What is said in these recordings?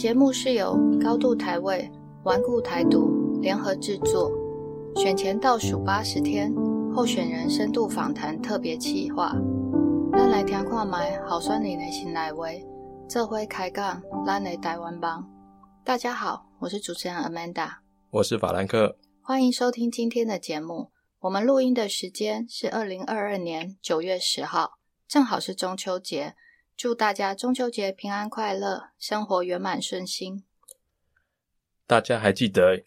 节目是由高度台位、顽固台独联合制作，选前倒数八十天候选人深度访谈特别企划。咱来听看卖好酸你的心来威，这回开杠咱的台湾帮。大家好，我是主持人 Amanda，我是法兰克，欢迎收听今天的节目。我们录音的时间是二零二二年九月十号，正好是中秋节。祝大家中秋节平安快乐，生活圆满顺心。大家还记得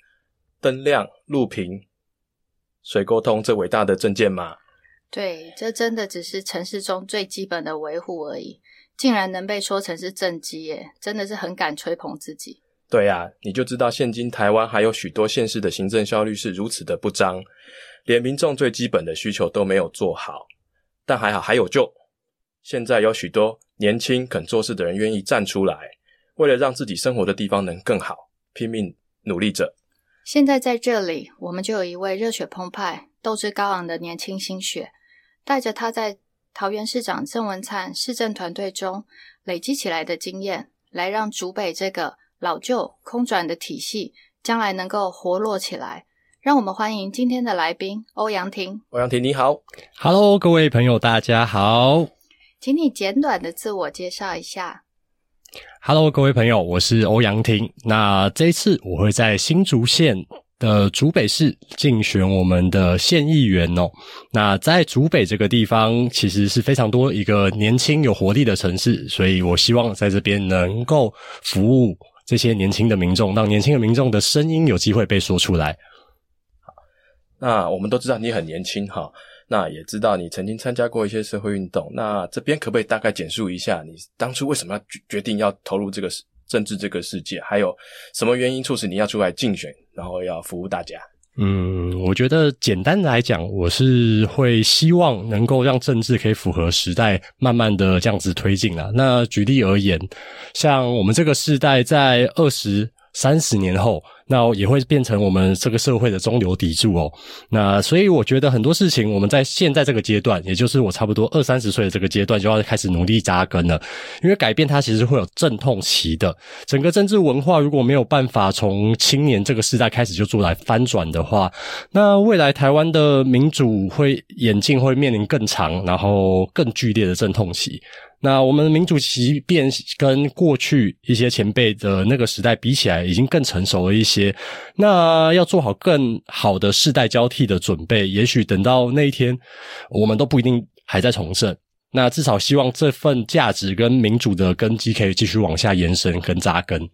灯亮、路平、水沟通这伟大的证件吗？对，这真的只是城市中最基本的维护而已，竟然能被说成是政绩耶，真的是很敢吹捧自己。对呀，你就知道现今台湾还有许多县市的行政效率是如此的不彰，连民众最基本的需求都没有做好。但还好还有救，现在有许多。年轻肯做事的人愿意站出来，为了让自己生活的地方能更好，拼命努力着。现在在这里，我们就有一位热血澎湃、斗志高昂的年轻新血，带着他在桃园市长郑文灿市政团队中累积起来的经验，来让竹北这个老旧空转的体系，将来能够活络起来。让我们欢迎今天的来宾欧阳婷。欧阳婷，你好，Hello，各位朋友，大家好。请你简短的自我介绍一下。Hello，各位朋友，我是欧阳婷。那这一次我会在新竹县的竹北市竞选我们的县议员哦。那在竹北这个地方，其实是非常多一个年轻有活力的城市，所以我希望在这边能够服务这些年轻的民众，让年轻的民众的声音有机会被说出来。好，那我们都知道你很年轻哈。那也知道你曾经参加过一些社会运动，那这边可不可以大概简述一下你当初为什么要决决定要投入这个政治这个世界，还有什么原因促使你要出来竞选，然后要服务大家？嗯，我觉得简单来讲，我是会希望能够让政治可以符合时代，慢慢的这样子推进啊。那举例而言，像我们这个世代在二十三十年后。那也会变成我们这个社会的中流砥柱哦。那所以我觉得很多事情，我们在现在这个阶段，也就是我差不多二三十岁的这个阶段，就要开始努力扎根了。因为改变它其实会有阵痛期的。整个政治文化如果没有办法从青年这个时代开始就做来翻转的话，那未来台湾的民主会演进，会面临更长，然后更剧烈的阵痛期。那我们民主即便跟过去一些前辈的那个时代比起来，已经更成熟了一些。那要做好更好的世代交替的准备，也许等到那一天，我们都不一定还在重生。那至少希望这份价值跟民主的根基可以继续往下延伸跟扎根。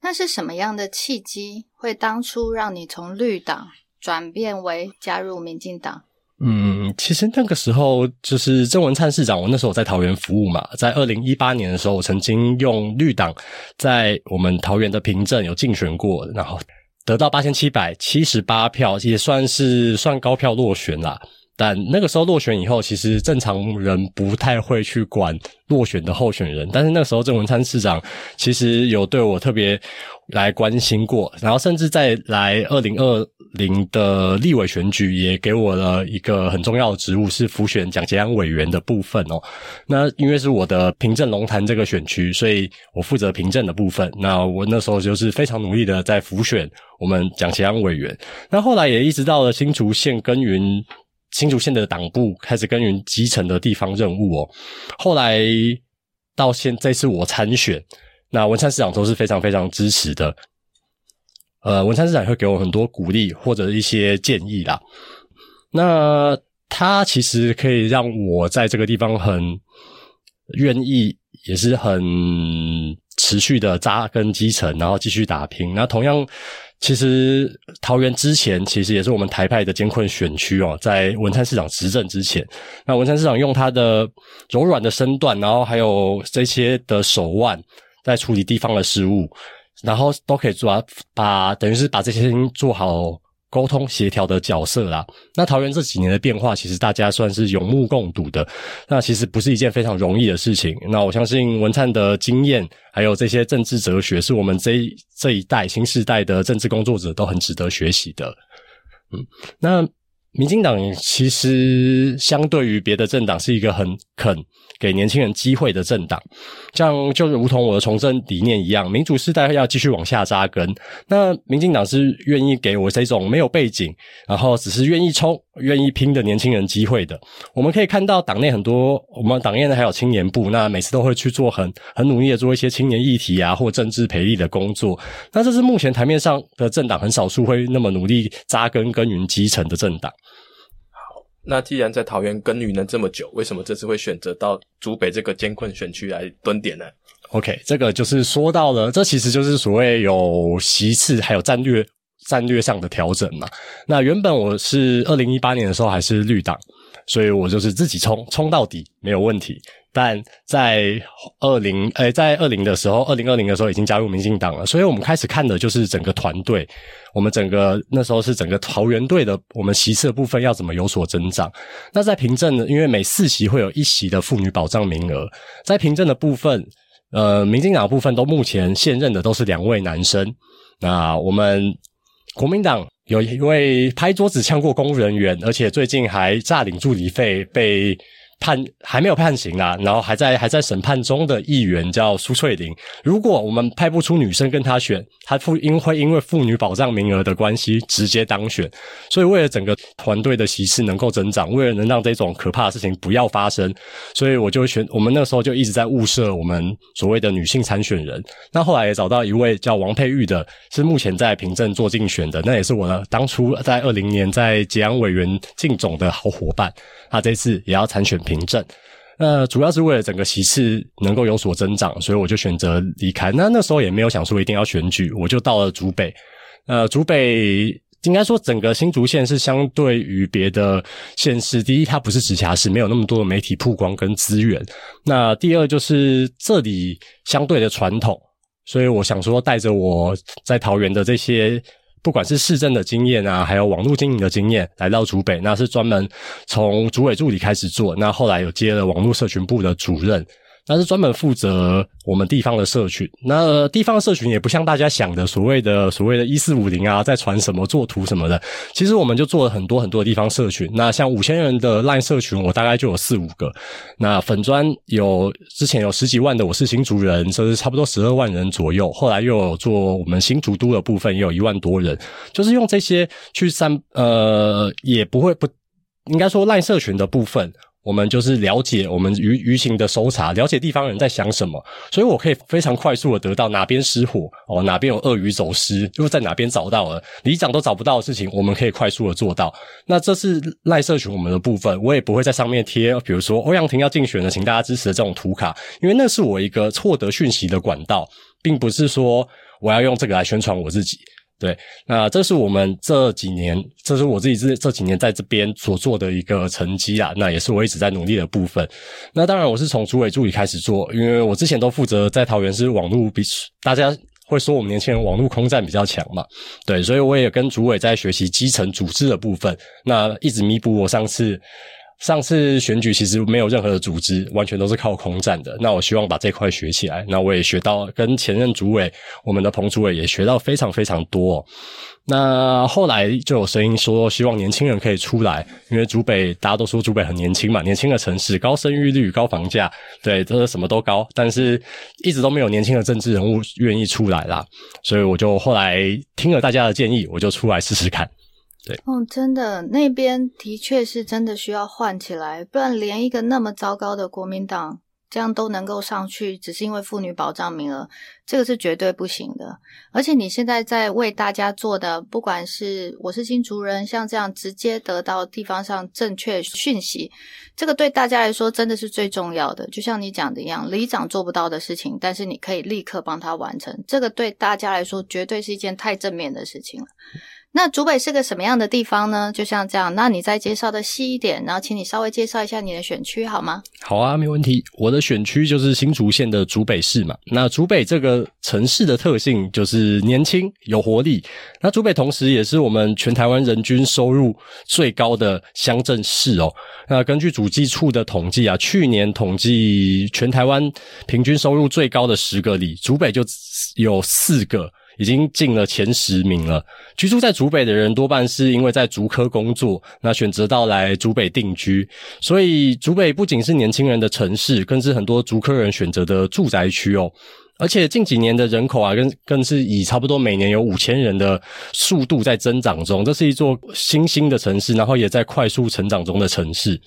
那是什么样的契机，会当初让你从绿党转变为加入民进党？嗯，其实那个时候就是郑文灿市长，我那时候在桃园服务嘛，在二零一八年的时候，我曾经用绿党在我们桃园的凭证有竞选过，然后得到八千七百七十八票，也算是算高票落选啦。但那个时候落选以后，其实正常人不太会去管落选的候选人，但是那个时候郑文灿市长其实有对我特别来关心过，然后甚至在来二零二。零的立委选举也给我了一个很重要的职务，是辅选蒋捷安委员的部分哦。那因为是我的平镇龙潭这个选区，所以我负责平镇的部分。那我那时候就是非常努力的在辅选我们蒋捷安委员。那后来也一直到了新竹县耕耘，新竹县的党部开始耕耘基层的地方任务哦。后来到现这次我参选，那文山市长都是非常非常支持的。呃，文山市长会给我很多鼓励或者一些建议啦。那他其实可以让我在这个地方很愿意，也是很持续的扎根基层，然后继续打拼。那同样，其实桃园之前其实也是我们台派的艰困选区哦，在文山市长执政之前，那文山市长用他的柔软的身段，然后还有这些的手腕，在处理地方的事务。然后都可以做把等于是把这些做好沟通协调的角色啦。那桃园这几年的变化，其实大家算是有目共睹的。那其实不是一件非常容易的事情。那我相信文灿的经验，还有这些政治哲学，是我们这一这一代新时代的政治工作者都很值得学习的。嗯，那民进党其实相对于别的政党是一个很肯给年轻人机会的政党，像就是如同我的从政理念一样，民主时代要继续往下扎根。那民进党是愿意给我这种没有背景，然后只是愿意冲、愿意拼的年轻人机会的。我们可以看到党内很多，我们党内呢还有青年部，那每次都会去做很很努力的做一些青年议题啊或政治培力的工作。那这是目前台面上的政党很少数会那么努力扎根耕耘基层的政党。那既然在桃园耕耘了这么久，为什么这次会选择到竹北这个艰困选区来蹲点呢？OK，这个就是说到了，这其实就是所谓有席次还有战略战略上的调整嘛。那原本我是二零一八年的时候还是绿党，所以我就是自己冲冲到底没有问题。但在二零诶，在二零的时候，二零二零的时候已经加入民进党了，所以我们开始看的就是整个团队，我们整个那时候是整个桃园队的我们席次的部分要怎么有所增长。那在凭证呢？因为每四席会有一席的妇女保障名额，在凭证的部分，呃，民进党部分都目前现任的都是两位男生。那我们国民党有一位拍桌子呛过公务人员，而且最近还诈领助理费被。判还没有判刑啦，然后还在还在审判中的议员叫苏翠玲。如果我们派不出女生跟他选，他妇因会因为妇女保障名额的关系直接当选。所以为了整个团队的席次能够增长，为了能让这种可怕的事情不要发生，所以我就选我们那时候就一直在物色我们所谓的女性参选人。那后来也找到一位叫王佩玉的，是目前在平镇做竞选的，那也是我的当初在二零年在捷安委员竞总的好伙伴。他这次也要参选平镇，那主要是为了整个席次能够有所增长，所以我就选择离开。那那时候也没有想说一定要选举，我就到了竹北。呃，竹北应该说整个新竹县是相对于别的县市，第一它不是直辖市，没有那么多的媒体曝光跟资源。那第二就是这里相对的传统，所以我想说带着我在桃园的这些。不管是市政的经验啊，还有网络经营的经验，来到竹北，那是专门从竹委助理开始做，那后来有接了网络社群部的主任。那是专门负责我们地方的社群。那地方社群也不像大家想的所谓的所谓的“一四五零”啊，在传什么做图什么的。其实我们就做了很多很多的地方社群。那像五千人的 LINE 社群，我大概就有四五个。那粉砖有之前有十几万的，我是新竹人，甚至差不多十二万人左右。后来又有做我们新竹都的部分，也有一万多人。就是用这些去散，呃，也不会不应该说烂社群的部分。我们就是了解我们舆舆情的搜查，了解地方人在想什么，所以我可以非常快速的得到哪边失火哦，哪边有鳄鱼走失，又在哪边找到了里长都找不到的事情，我们可以快速的做到。那这是赖社群我们的部分，我也不会在上面贴，比如说欧阳婷要竞选的，请大家支持的这种图卡，因为那是我一个获得讯息的管道，并不是说我要用这个来宣传我自己。对，那这是我们这几年，这是我自己这这几年在这边所做的一个成绩啊，那也是我一直在努力的部分。那当然，我是从主委助理开始做，因为我之前都负责在桃园是网络比大家会说我们年轻人网络空战比较强嘛，对，所以我也跟主委在学习基层组织的部分，那一直弥补我上次。上次选举其实没有任何的组织，完全都是靠空战的。那我希望把这块学起来。那我也学到，跟前任主委我们的彭主委也学到非常非常多。那后来就有声音说，希望年轻人可以出来，因为主北大家都说主北很年轻嘛，年轻的城市，高生育率、高房价，对，这是什么都高，但是一直都没有年轻的政治人物愿意出来啦。所以我就后来听了大家的建议，我就出来试试看。哦，真的，那边的确是真的需要换起来，不然连一个那么糟糕的国民党这样都能够上去，只是因为妇女保障名额，这个是绝对不行的。而且你现在在为大家做的，不管是我是新竹人，像这样直接得到地方上正确讯息，这个对大家来说真的是最重要的。就像你讲的一样，里长做不到的事情，但是你可以立刻帮他完成，这个对大家来说绝对是一件太正面的事情了。那竹北是个什么样的地方呢？就像这样，那你再介绍的细一点，然后请你稍微介绍一下你的选区好吗？好啊，没问题。我的选区就是新竹县的竹北市嘛。那竹北这个城市的特性就是年轻有活力。那竹北同时也是我们全台湾人均收入最高的乡镇市哦。那根据主计处的统计啊，去年统计全台湾平均收入最高的十个里，竹北就有四个。已经进了前十名了。居住在竹北的人多半是因为在竹科工作，那选择到来竹北定居，所以竹北不仅是年轻人的城市，更是很多竹科人选择的住宅区哦。而且近几年的人口啊，更更是以差不多每年有五千人的速度在增长中。这是一座新兴的城市，然后也在快速成长中的城市。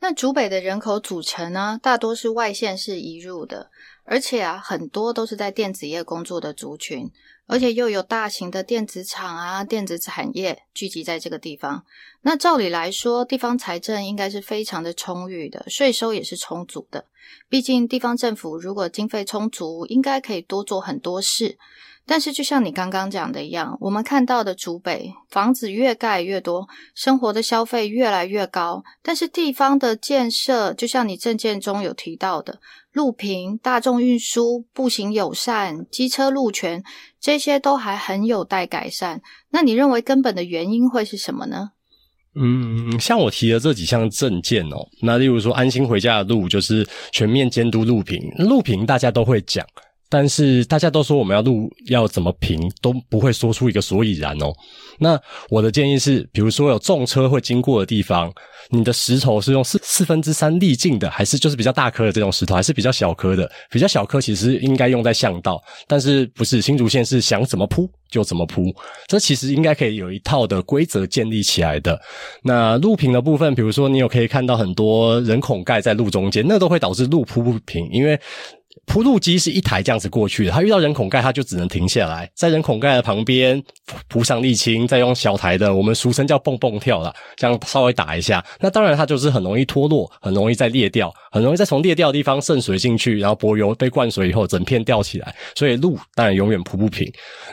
那竹北的人口组成呢，大多是外县市移入的，而且啊，很多都是在电子业工作的族群，而且又有大型的电子厂啊、电子产业聚集在这个地方。那照理来说，地方财政应该是非常的充裕的，税收也是充足的。毕竟地方政府如果经费充足，应该可以多做很多事。但是，就像你刚刚讲的一样，我们看到的竹北房子越盖越多，生活的消费越来越高，但是地方的建设，就像你证件中有提到的，路平、大众运输、步行友善、机车路权，这些都还很有待改善。那你认为根本的原因会是什么呢？嗯，像我提的这几项证件哦，那例如说安心回家的路，就是全面监督路平，路平大家都会讲。但是大家都说我们要路要怎么平都不会说出一个所以然哦。那我的建议是，比如说有重车会经过的地方，你的石头是用四四分之三粒径的，还是就是比较大颗的这种石头，还是比较小颗的？比较小颗其实应该用在巷道，但是不是新竹县是想怎么铺就怎么铺，这其实应该可以有一套的规则建立起来的。那路平的部分，比如说你有可以看到很多人孔盖在路中间，那都会导致路铺不平，因为。铺路机是一台这样子过去的，它遇到人孔盖，它就只能停下来，在人孔盖的旁边铺上沥青，再用小台的，我们俗称叫蹦蹦跳了，这样稍微打一下。那当然它就是很容易脱落，很容易再裂掉，很容易再从裂掉的地方渗水进去，然后柏油被灌水以后，整片掉起来。所以路当然永远铺不平。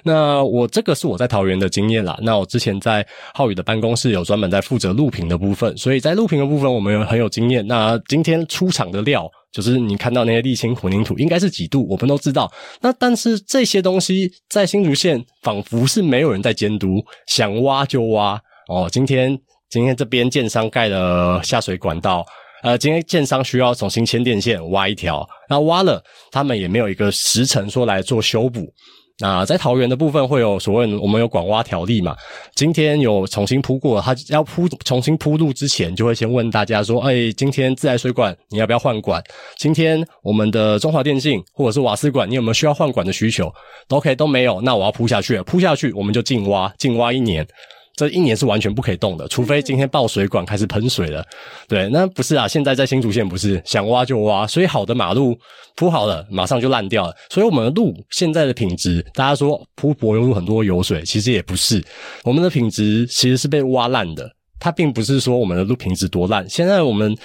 那我这个是我在桃园的经验啦。那我之前在浩宇的办公室有专门在负责路平的部分，所以在路平的部分我们有很有经验。那今天出厂的料。就是你看到那些沥青混凝土应该是几度，我们都知道。那但是这些东西在新竹县仿佛是没有人在监督，想挖就挖哦。今天今天这边建商盖了下水管道，呃，今天建商需要重新牵电线挖一条，那挖了，他们也没有一个时辰说来做修补。那在桃园的部分会有所谓我们有管挖条例嘛？今天有重新铺过，他要铺重新铺路之前，就会先问大家说：“哎，今天自来水管你要不要换管？今天我们的中华电信或者是瓦斯管，你有没有需要换管的需求？都 OK 都没有，那我要铺下去，铺下去我们就净挖，净挖一年。”这一年是完全不可以动的，除非今天爆水管开始喷水了。对，那不是啊，现在在新竹县不是想挖就挖，所以好的马路铺好了，马上就烂掉了。所以我们的路现在的品质，大家说铺柏油路很多油水，其实也不是，我们的品质其实是被挖烂的。它并不是说我们的路品质多烂，现在我们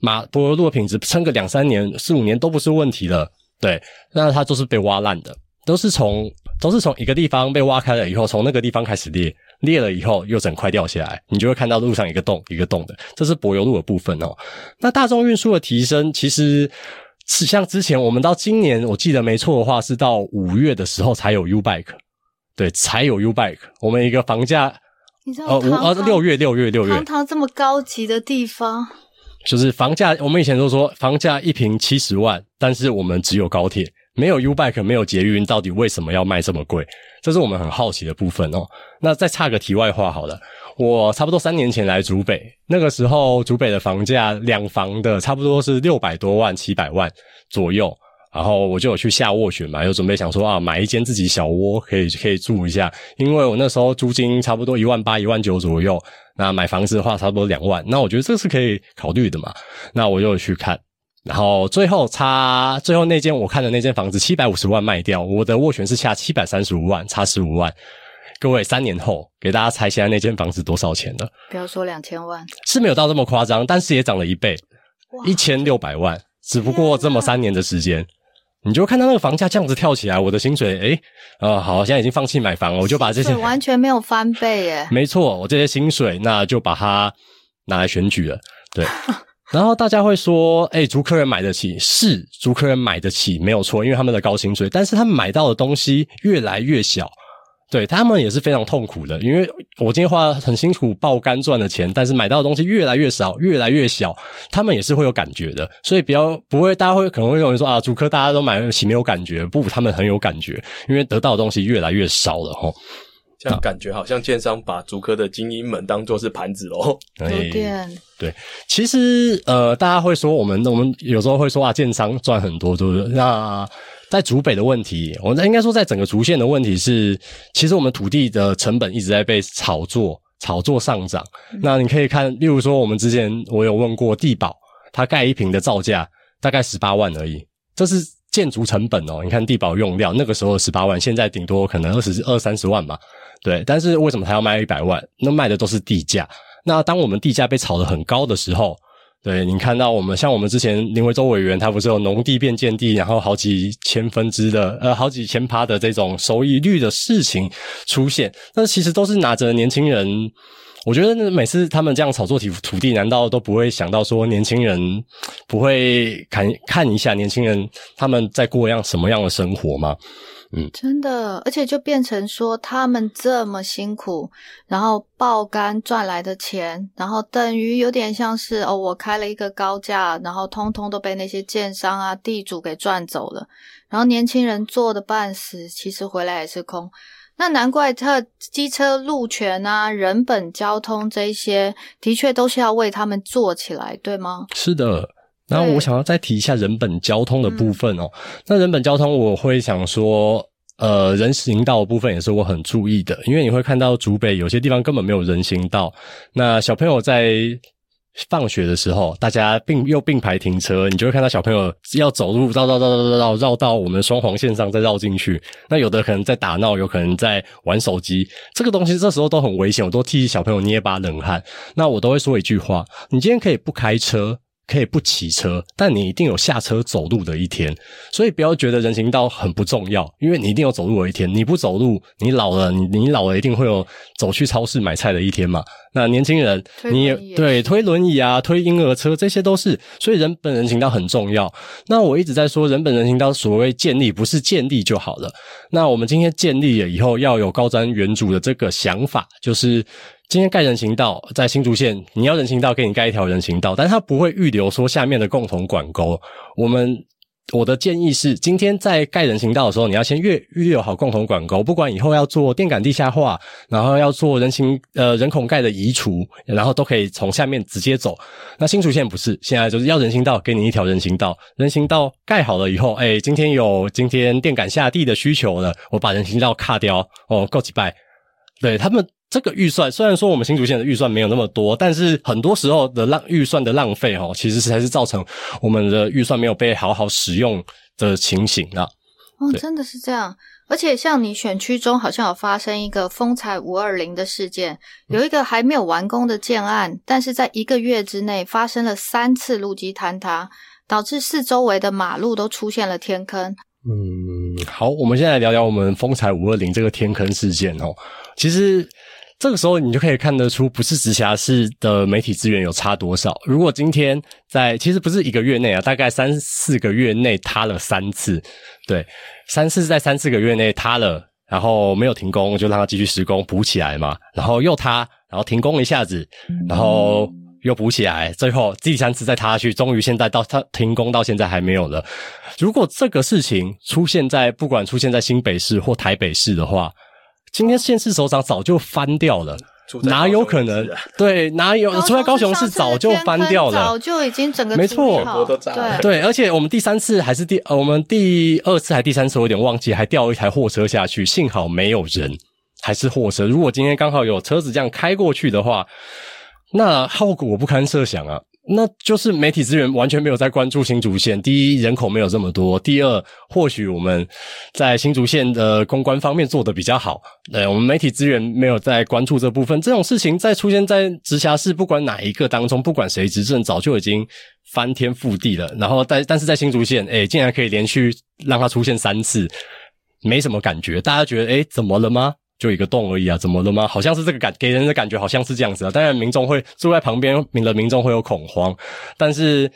马柏油路的品质撑个两三年、四五年都不是问题了。对，那它都是被挖烂的，都是从都是从一个地方被挖开了以后，从那个地方开始裂。裂了以后又整块掉下来，你就会看到路上一个洞一个洞的，这是柏油路的部分哦。那大众运输的提升，其实是像之前我们到今年，我记得没错的话，是到五月的时候才有 U Bike，对，才有 U Bike。我们一个房价，你知道五呃六月六月六月，堂堂这么高级的地方，就是房价，我们以前都说房价一平七十万，但是我们只有高铁。没有 U Bike，没有捷运，到底为什么要卖这么贵？这是我们很好奇的部分哦。那再插个题外话好了，我差不多三年前来竹北，那个时候竹北的房价两房的差不多是六百多万、七百万左右，然后我就有去下卧选嘛，有准备想说啊，买一间自己小窝可以可以住一下，因为我那时候租金差不多一万八、一万九左右，那买房子的话差不多两万，那我觉得这是可以考虑的嘛，那我就去看。然后最后差最后那间我看的那间房子七百五十万卖掉，我的斡旋是下七百三十五万，差十五万。各位三年后给大家猜现在那间房子多少钱了？不要说两千万，是没有到这么夸张，但是也涨了一倍，一千六百万。只不过这么三年的时间，你就看到那个房价这样子跳起来，我的薪水诶啊好，现在已经放弃买房了，我就把这些完全没有翻倍耶。没错，我这些薪水那就把它拿来选举了，对。然后大家会说：“哎，竹客人买得起，是竹客人买得起，没有错，因为他们的高薪水。但是他们买到的东西越来越小，对他们也是非常痛苦的，因为我今天花了很辛苦爆肝赚的钱，但是买到的东西越来越少，越来越小，他们也是会有感觉的。所以比较不会，大家会可能会认为说啊，主科大家都买得起没有感觉，不，他们很有感觉，因为得到的东西越来越少了哈。这样感觉好像建商把竹科的精英们当做是盘子喽。有点对，其实呃，大家会说我们我们有时候会说啊，建商赚很多，对不对？那在竹北的问题，我们应该说在整个竹县的问题是，其实我们土地的成本一直在被炒作，炒作上涨。那你可以看，例如说我们之前我有问过地保，他盖一平的造价大概十八万而已，这是建筑成本哦。你看地保用料那个时候十八万，现在顶多可能二十二三十万吧。对，但是为什么他要卖一百万？那卖的都是地价。那当我们地价被炒得很高的时候，对你看到我们像我们之前林维洲委员，他不是有农地变建地，然后好几千分之的呃好几千趴的这种收益率的事情出现，那其实都是拿着年轻人。我觉得每次他们这样炒作土土地，难道都不会想到说年轻人不会看看一下年轻人他们在过样什么样的生活吗？嗯真的，而且就变成说，他们这么辛苦，然后爆肝赚来的钱，然后等于有点像是哦，我开了一个高价，然后通通都被那些建商啊、地主给赚走了，然后年轻人做的半死，其实回来也是空。那难怪特机车路权啊、人本交通这些，的确都是要为他们做起来，对吗？是的。那我想要再提一下人本交通的部分哦。那人本交通，我会想说，呃，人行道的部分也是我很注意的，因为你会看到竹北有些地方根本没有人行道。那小朋友在放学的时候，大家并又并排停车，你就会看到小朋友要走路绕绕绕绕绕绕绕到我们双黄线上再绕进去。那有的可能在打闹，有可能在玩手机，这个东西这时候都很危险，我都替小朋友捏把冷汗。那我都会说一句话：你今天可以不开车。可以不骑车，但你一定有下车走路的一天，所以不要觉得人行道很不重要，因为你一定有走路的一天。你不走路，你老了，你你老了一定会有走去超市买菜的一天嘛。那年轻人，你也对推轮椅啊，推婴儿车，这些都是，所以人本人行道很重要。那我一直在说，人本人行道所谓建立，不是建立就好了。那我们今天建立了以后，要有高瞻远瞩的这个想法，就是。今天盖人行道在新竹县，你要人行道给你盖一条人行道，但它不会预留说下面的共同管沟。我们我的建议是，今天在盖人行道的时候，你要先预预留好共同管沟，不管以后要做电杆地下化，然后要做人行呃人孔盖的移除，然后都可以从下面直接走。那新竹县不是，现在就是要人行道给你一条人行道，人行道盖好了以后，哎，今天有今天电杆下地的需求了，我把人行道卡掉哦，够几拜，对他们。这个预算虽然说我们新竹县的预算没有那么多，但是很多时候的浪预算的浪费哦，其实才是造成我们的预算没有被好好使用的情形啊。哦，真的是这样。而且像你选区中好像有发生一个风采五二零的事件，有一个还没有完工的建案，但是在一个月之内发生了三次路基坍塌，导致四周围的马路都出现了天坑。嗯，好，我们现在聊聊我们风采五二零这个天坑事件哦，其实。这个时候，你就可以看得出，不是直辖市的媒体资源有差多少。如果今天在，其实不是一个月内啊，大概三四个月内塌了三次，对，三次在三四个月内塌了，然后没有停工，就让它继续施工补起来嘛，然后又塌，然后停工一下子，然后又补起来，最后第三次再塌下去，终于现在到它停工到现在还没有了。如果这个事情出现在不管出现在新北市或台北市的话，今天县市首长早就翻掉了，哪有可能？对，哪有？出在高雄市早就翻掉了，早就已经整个没错，对对。而且我们第三次还是第，我们第二次还第三次，我有点忘记，还掉一台货车下去，幸好没有人，还是货车。如果今天刚好有车子这样开过去的话，那后果不堪设想啊。那就是媒体资源完全没有在关注新竹县。第一，人口没有这么多；第二，或许我们在新竹县的公关方面做的比较好。对，我们媒体资源没有在关注这部分。这种事情在出现在直辖市，不管哪一个当中，不管谁执政，早就已经翻天覆地了。然后，但但是在新竹县，哎，竟然可以连续让它出现三次，没什么感觉。大家觉得，哎，怎么了吗？就一个洞而已啊，怎么了吗？好像是这个感给人的感觉，好像是这样子啊。当然，民众会住在旁边，民了民众会有恐慌。但是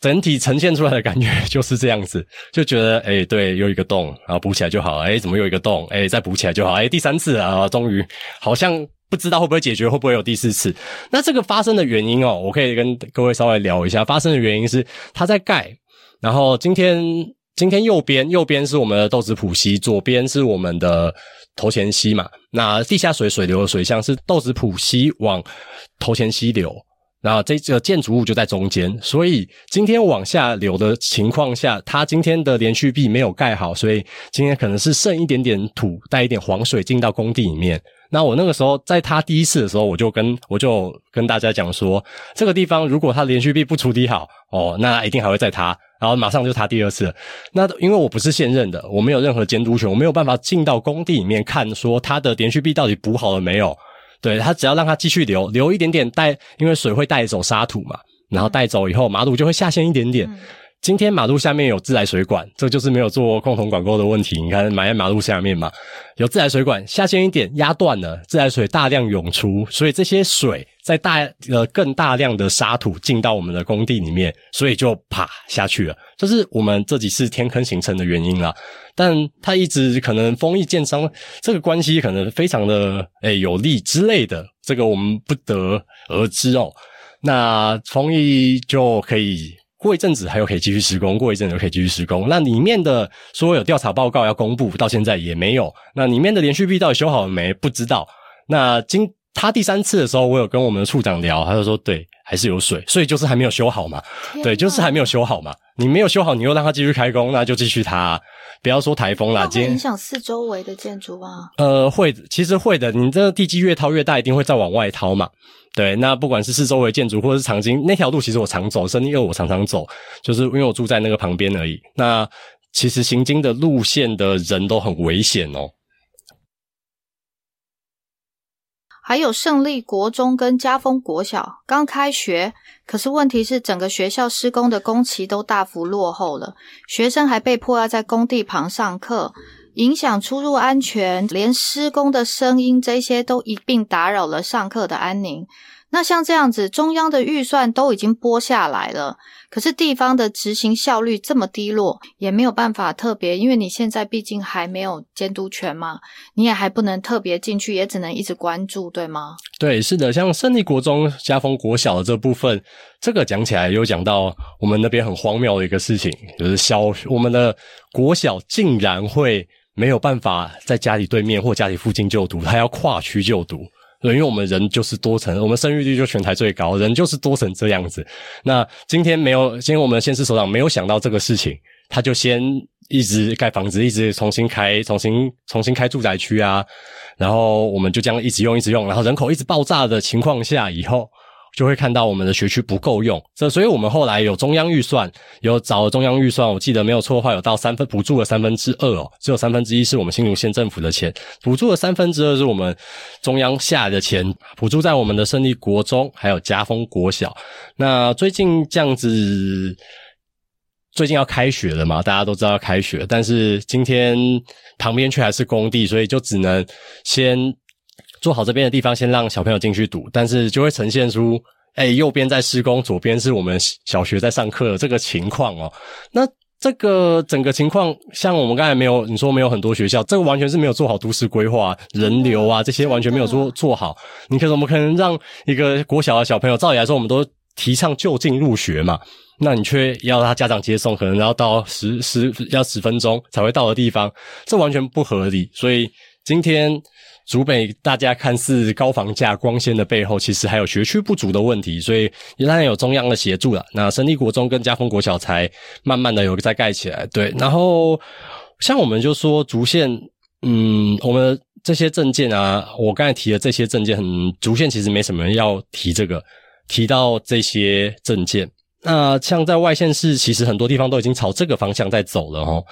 整体呈现出来的感觉就是这样子，就觉得哎，对，又一个洞，然后补起来就好。哎，怎么又一个洞？哎，再补起来就好。哎，第三次啊，终于好像不知道会不会解决，会不会有第四次？那这个发生的原因哦，我可以跟各位稍微聊一下。发生的原因是它在盖，然后今天今天右边右边是我们的豆子浦西，左边是我们的头前溪嘛。那地下水水流的水向是豆子浦溪往头前溪流。然后这个建筑物就在中间，所以今天往下流的情况下，它今天的连续壁没有盖好，所以今天可能是剩一点点土，带一点黄水进到工地里面。那我那个时候在他第一次的时候，我就跟我就跟大家讲说，这个地方如果他连续壁不处理好，哦，那一定还会再塌，然后马上就塌第二次。那因为我不是现任的，我没有任何监督权，我没有办法进到工地里面看说他的连续壁到底补好了没有。对他只要让它继续流，流一点点带，因为水会带走沙土嘛，然后带走以后马路就会下陷一点点。今天马路下面有自来水管，这就是没有做共同管沟的问题。你看埋在马路下面嘛，有自来水管下陷一点压断了，自来水大量涌出，所以这些水在大呃更大量的沙土进到我们的工地里面，所以就啪下去了。这是我们这几次天坑形成的原因啦。但它一直可能丰益建商这个关系可能非常的诶有利之类的，这个我们不得而知哦。那丰益就可以。过一阵子还有可以继续施工，过一阵子就可以继续施工。那里面的说有调查报告要公布，到现在也没有。那里面的连续壁到底修好了没？不知道。那今他第三次的时候，我有跟我们的处长聊，他就说对，还是有水，所以就是还没有修好嘛。对，就是还没有修好嘛。你没有修好，你又让他继续开工，那就继续他。不要说台风啦影响四周围的建筑吗？呃，会，其实会的。你这个地基越掏越大，一定会再往外掏嘛。对，那不管是四周围建筑或者是长经那条路，其实我常走，深因为我常常走，就是因为我住在那个旁边而已。那其实行经的路线的人都很危险哦。还有胜利国中跟家丰国小刚开学，可是问题是整个学校施工的工期都大幅落后了，学生还被迫要在工地旁上课。影响出入安全，连施工的声音这些都一并打扰了上课的安宁。那像这样子，中央的预算都已经拨下来了，可是地方的执行效率这么低落，也没有办法特别，因为你现在毕竟还没有监督权嘛，你也还不能特别进去，也只能一直关注，对吗？对，是的，像胜利国中、家丰国小的这部分，这个讲起来有讲到我们那边很荒谬的一个事情，就是小我们的国小竟然会。没有办法在家里对面或家里附近就读，他要跨区就读。对，因为我们人就是多层，我们生育率就全台最高，人就是多成这样子。那今天没有，今天我们的县市首长没有想到这个事情，他就先一直盖房子，一直重新开，重新重新开住宅区啊。然后我们就这样一直用，一直用，然后人口一直爆炸的情况下，以后。就会看到我们的学区不够用，这所以我们后来有中央预算，有找了中央预算，我记得没有错的话，有到三分补助了三分之二哦，只有三分之一是我们新竹县政府的钱，补助了三分之二是我们中央下的钱，补助在我们的胜利国中还有嘉丰国小。那最近这样子，最近要开学了嘛，大家都知道要开学，但是今天旁边却还是工地，所以就只能先。做好这边的地方，先让小朋友进去读，但是就会呈现出，哎，右边在施工，左边是我们小学在上课的这个情况哦。那这个整个情况，像我们刚才没有你说没有很多学校，这个完全是没有做好都市规划、人流啊这些完全没有做做好。你可怎么可能让一个国小的小朋友，照理来说我们都提倡就近入学嘛？那你却要他家长接送，可能要到十十要十分钟才会到的地方，这完全不合理。所以今天。竹北大家看似高房价光鲜的背后，其实还有学区不足的问题，所以当然有中央的协助了。那胜利国中跟嘉丰国小才慢慢的有在盖起来。对，然后像我们就说竹县，嗯，我们这些证件啊，我刚才提的这些证件，很竹县其实没什么人要提这个，提到这些证件。那像在外县市，其实很多地方都已经朝这个方向在走了哦。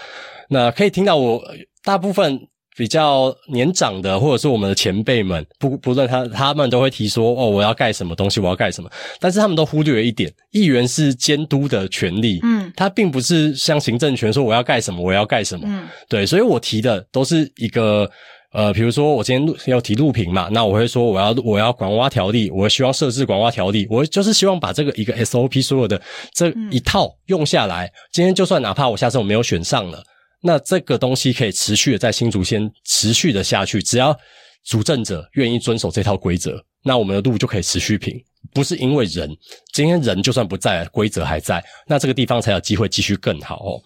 那可以听到我大部分。比较年长的，或者是我们的前辈们，不不论他他们都会提说哦，我要盖什么东西，我要盖什么。但是他们都忽略了一点，议员是监督的权利，嗯，他并不是像行政权说我要盖什么，我要盖什么，嗯，对，所以我提的都是一个呃，比如说我今天录要提录屏嘛，那我会说我要我要管挖条例，我希望设置管挖条例，我就是希望把这个一个 SOP 所有的这一套用下来。今天就算哪怕我下次我没有选上了，那这个东西可以持续的在新竹先持续的下去，只要主政者愿意遵守这套规则，那我们的路就可以持续平。不是因为人，今天人就算不在，规则还在，那这个地方才有机会继续更好哦。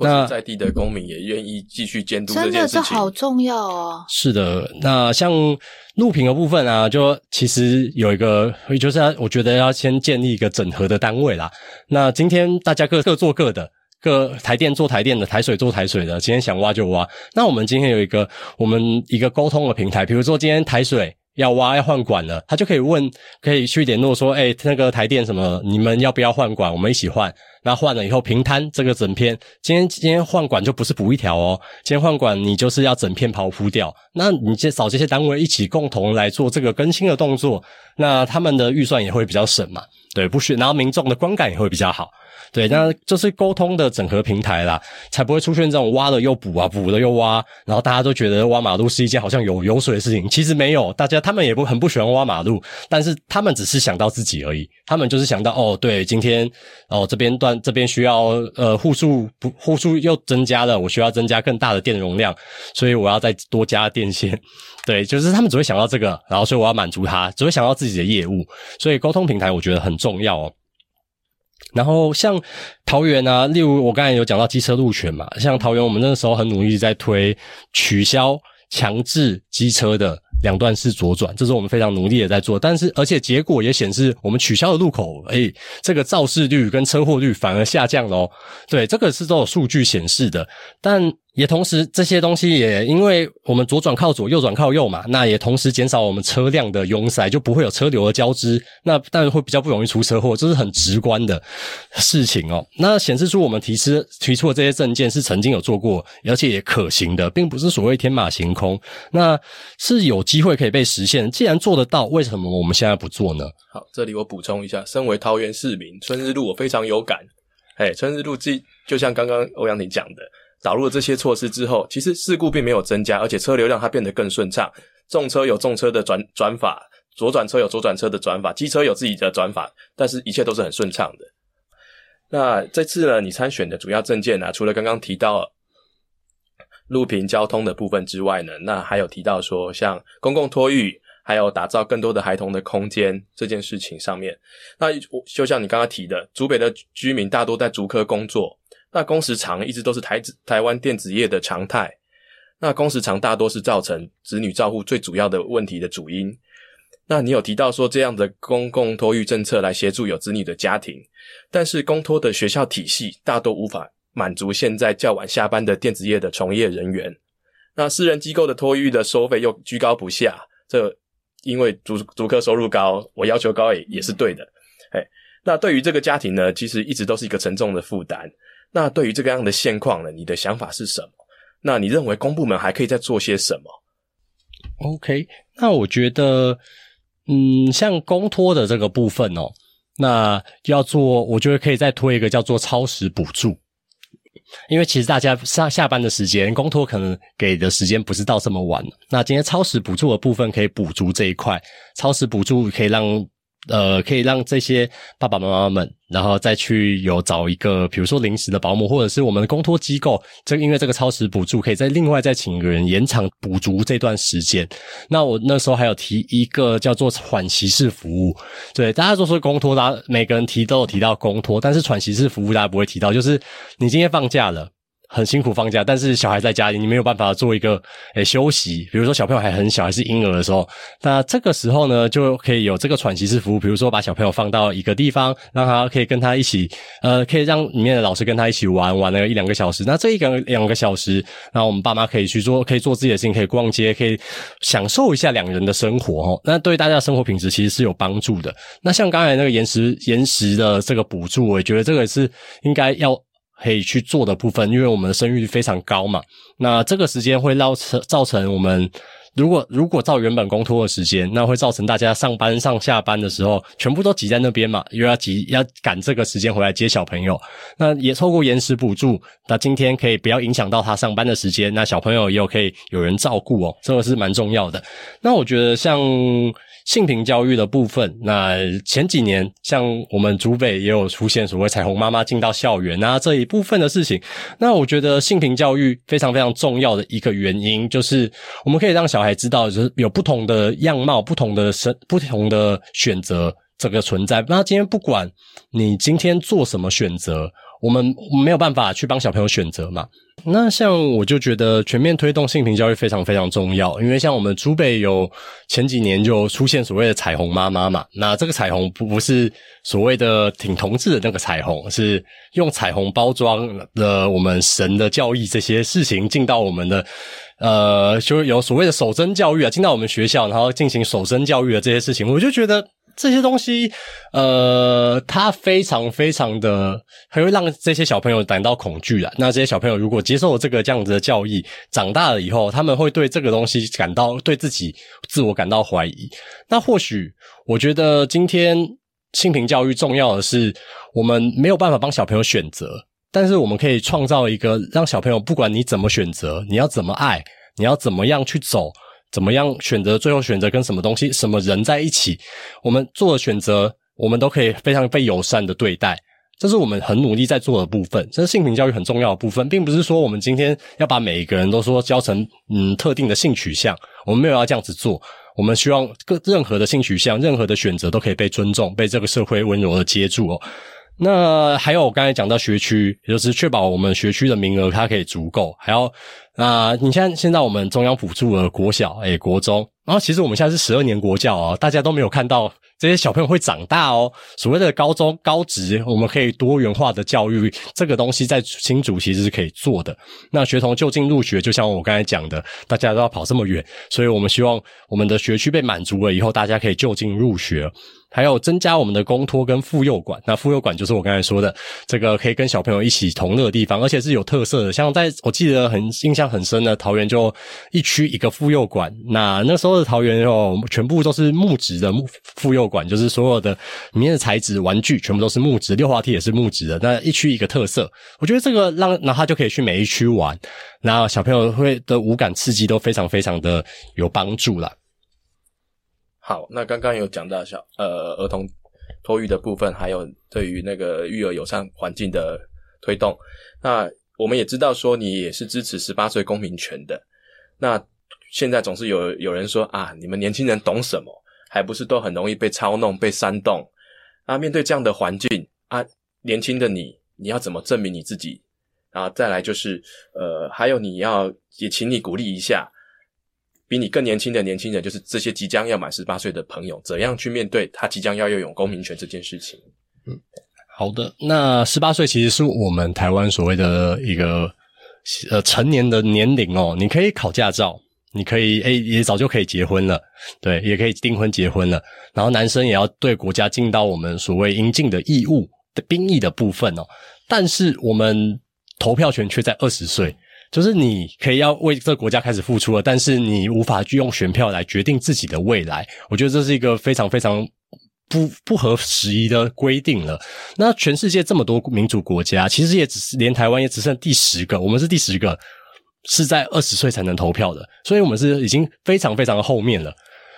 那在地的公民也愿意继续监督这件事情，这好重要哦。是的，那像录屏的部分啊，就其实有一个，就是要我觉得要先建立一个整合的单位啦。那今天大家各各做各的，各台电做台电的，台水做台水的，今天想挖就挖。那我们今天有一个我们一个沟通的平台，比如说今天台水。要挖要换管了，他就可以问，可以去联络说，哎，那个台电什么，你们要不要换管？我们一起换。那换了以后平摊这个整片，今天今天换管就不是补一条哦，今天换管你就是要整片刨铺掉。那你这找这些单位一起共同来做这个更新的动作，那他们的预算也会比较省嘛，对，不需，然后民众的观感也会比较好。对，那就是沟通的整合平台啦，才不会出现这种挖了又补啊，补了又挖，然后大家都觉得挖马路是一件好像有油水的事情。其实没有，大家他们也不很不喜欢挖马路，但是他们只是想到自己而已。他们就是想到哦，对，今天哦这边段这边需要呃户数不户数又增加了，我需要增加更大的电容量，所以我要再多加电线。对，就是他们只会想到这个，然后所以我要满足他，只会想到自己的业务。所以沟通平台我觉得很重要哦。然后像桃园啊，例如我刚才有讲到机车路权嘛，像桃园我们那时候很努力在推取消强制机车的两段式左转，这是我们非常努力的在做。但是而且结果也显示，我们取消的路口，哎，这个肇事率跟车祸率反而下降了。对，这个是都有数据显示的，但。也同时，这些东西也因为我们左转靠左，右转靠右嘛，那也同时减少我们车辆的拥塞，就不会有车流的交织，那但会比较不容易出车祸，这是很直观的事情哦。那显示出我们提出提出的这些证件是曾经有做过，而且也可行的，并不是所谓天马行空，那是有机会可以被实现。既然做得到，为什么我们现在不做呢？好，这里我补充一下，身为桃园市民，春日路我非常有感。哎，春日路就就像刚刚欧阳婷讲的。导入了这些措施之后，其实事故并没有增加，而且车流量它变得更顺畅。重车有重车的转转法，左转车有左转车的转法，机车有自己的转法，但是一切都是很顺畅的。那这次呢，你参选的主要证件呢，除了刚刚提到路平交通的部分之外呢，那还有提到说，像公共托育，还有打造更多的孩童的空间这件事情上面。那就像你刚刚提的，竹北的居民大多在竹科工作。那工时长一直都是台台湾电子业的常态。那工时长大多是造成子女照护最主要的问题的主因。那你有提到说这样的公共托育政策来协助有子女的家庭，但是公托的学校体系大多无法满足现在较晚下班的电子业的从业人员。那私人机构的托育的收费又居高不下，这因为主主客收入高，我要求高也也是对的。哎，那对于这个家庭呢，其实一直都是一个沉重的负担。那对于这个样的现况呢，你的想法是什么？那你认为公部门还可以再做些什么？OK，那我觉得，嗯，像公托的这个部分哦，那要做，我觉得可以再推一个叫做超时补助，因为其实大家上下班的时间，公托可能给的时间不是到这么晚。那今天超时补助的部分可以补足这一块，超时补助可以让。呃，可以让这些爸爸妈妈们，然后再去有找一个，比如说临时的保姆，或者是我们的公托机构，这因为这个超时补助，可以再另外再请一个人延长补足这段时间。那我那时候还有提一个叫做喘息式服务，对，大家都说公托，大家每个人提都有提到公托，但是喘息式服务大家不会提到，就是你今天放假了。很辛苦放假，但是小孩在家里，你没有办法做一个诶休息。比如说小朋友还很小，还是婴儿的时候，那这个时候呢，就可以有这个喘息式服务。比如说把小朋友放到一个地方，让他可以跟他一起，呃，可以让里面的老师跟他一起玩，玩了一两个小时。那这一个两个小时，然后我们爸妈可以去做，可以做自己的事情，可以逛街，可以享受一下两人的生活哦。那对大家的生活品质其实是有帮助的。那像刚才那个延时延时的这个补助，我觉得这个是应该要。可以去做的部分，因为我们的生育率非常高嘛，那这个时间会造成造成我们如果如果照原本公托的时间，那会造成大家上班上下班的时候全部都挤在那边嘛，又要挤要赶这个时间回来接小朋友。那也透过延时补助，那今天可以不要影响到他上班的时间，那小朋友也有可以有人照顾哦，这个是蛮重要的。那我觉得像。性平教育的部分，那前几年像我们竹北也有出现所谓彩虹妈妈进到校园啊这一部分的事情。那我觉得性平教育非常非常重要的一个原因，就是我们可以让小孩知道，就是有不同的样貌、不同的生、不同的选择这个存在。那今天不管你今天做什么选择。我们没有办法去帮小朋友选择嘛？那像我就觉得全面推动性平教育非常非常重要，因为像我们珠北有前几年就出现所谓的彩虹妈妈嘛，那这个彩虹不不是所谓的挺同志的那个彩虹，是用彩虹包装的我们神的教义这些事情进到我们的呃，就有所谓的守贞教育啊，进到我们学校，然后进行守贞教育的这些事情，我就觉得。这些东西，呃，它非常非常的，会让这些小朋友感到恐惧啊。那这些小朋友如果接受了这个这样子的教育，长大了以后，他们会对这个东西感到对自己自我感到怀疑。那或许，我觉得今天性平教育重要的是，我们没有办法帮小朋友选择，但是我们可以创造一个让小朋友不管你怎么选择，你要怎么爱，你要怎么样去走。怎么样选择？最后选择跟什么东西、什么人在一起？我们做的选择，我们都可以非常被友善的对待。这是我们很努力在做的部分。这是性平教育很重要的部分，并不是说我们今天要把每一个人都说教成嗯特定的性取向。我们没有要这样子做。我们希望各任何的性取向、任何的选择都可以被尊重，被这个社会温柔的接住哦。那还有我刚才讲到学区，也就是确保我们学区的名额它可以足够，还要啊，你像现在我们中央补助了国小、诶国中，然后其实我们现在是十二年国教哦，大家都没有看到这些小朋友会长大哦。所谓的高中高职，我们可以多元化的教育，这个东西在新竹其实是可以做的。那学童就近入学，就像我刚才讲的，大家都要跑这么远，所以我们希望我们的学区被满足了以后，大家可以就近入学。还有增加我们的公托跟妇幼馆，那妇幼馆就是我刚才说的这个可以跟小朋友一起同乐的地方，而且是有特色的。像在我记得很印象很深的桃园，就一区一个妇幼馆。那那时候的桃园哦，全部都是木质的妇幼馆，就是所有的里面的材质玩具全部都是木质，溜滑梯也是木质的。那一区一个特色，我觉得这个让那他就可以去每一区玩，那小朋友会的五感刺激都非常非常的有帮助了。好，那刚刚有讲到小呃儿童托育的部分，还有对于那个育儿友善环境的推动。那我们也知道说你也是支持十八岁公民权的。那现在总是有有人说啊，你们年轻人懂什么？还不是都很容易被操弄、被煽动？啊，面对这样的环境啊，年轻的你，你要怎么证明你自己？然后再来就是呃，还有你要也请你鼓励一下。比你更年轻的年轻人，就是这些即将要满十八岁的朋友，怎样去面对他即将要拥有公民权这件事情？嗯，好的。那十八岁其实是我们台湾所谓的一个呃成年的年龄哦，你可以考驾照，你可以诶也早就可以结婚了，对，也可以订婚结婚了。然后男生也要对国家尽到我们所谓应尽的义务的兵役的部分哦。但是我们投票权却在二十岁。就是你可以要为这个国家开始付出了，但是你无法去用选票来决定自己的未来。我觉得这是一个非常非常不不合时宜的规定了。那全世界这么多民主国家，其实也只是连台湾也只剩第十个，我们是第十个是在二十岁才能投票的，所以我们是已经非常非常的后面了。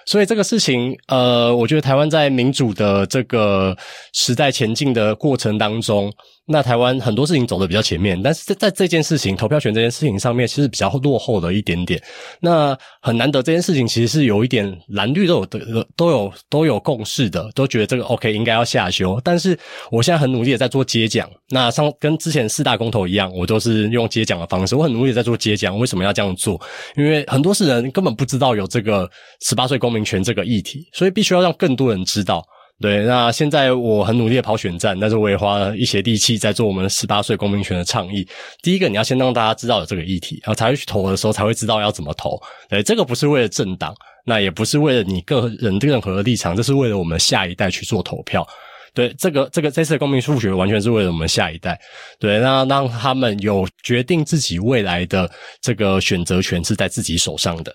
所以这个事情，呃，我觉得台湾在民主的这个时代前进的过程当中。那台湾很多事情走的比较前面，但是在在这件事情投票权这件事情上面，其实比较落后了一点点。那很难得这件事情其实是有一点蓝绿都有的都有都有共识的，都觉得这个 OK 应该要下修。但是我现在很努力的在做接讲，那上跟之前四大公投一样，我都是用接讲的方式。我很努力在做接讲，为什么要这样做？因为很多是人根本不知道有这个十八岁公民权这个议题，所以必须要让更多人知道。对，那现在我很努力的跑选战，但是我也花了一些力气在做我们十八岁公民权的倡议。第一个，你要先让大家知道有这个议题，然后才会去投的时候才会知道要怎么投。对，这个不是为了政党，那也不是为了你个人任何的立场，这是为了我们下一代去做投票。对，这个这个这次公民数学完全是为了我们下一代。对，那让他们有决定自己未来的这个选择权是在自己手上的。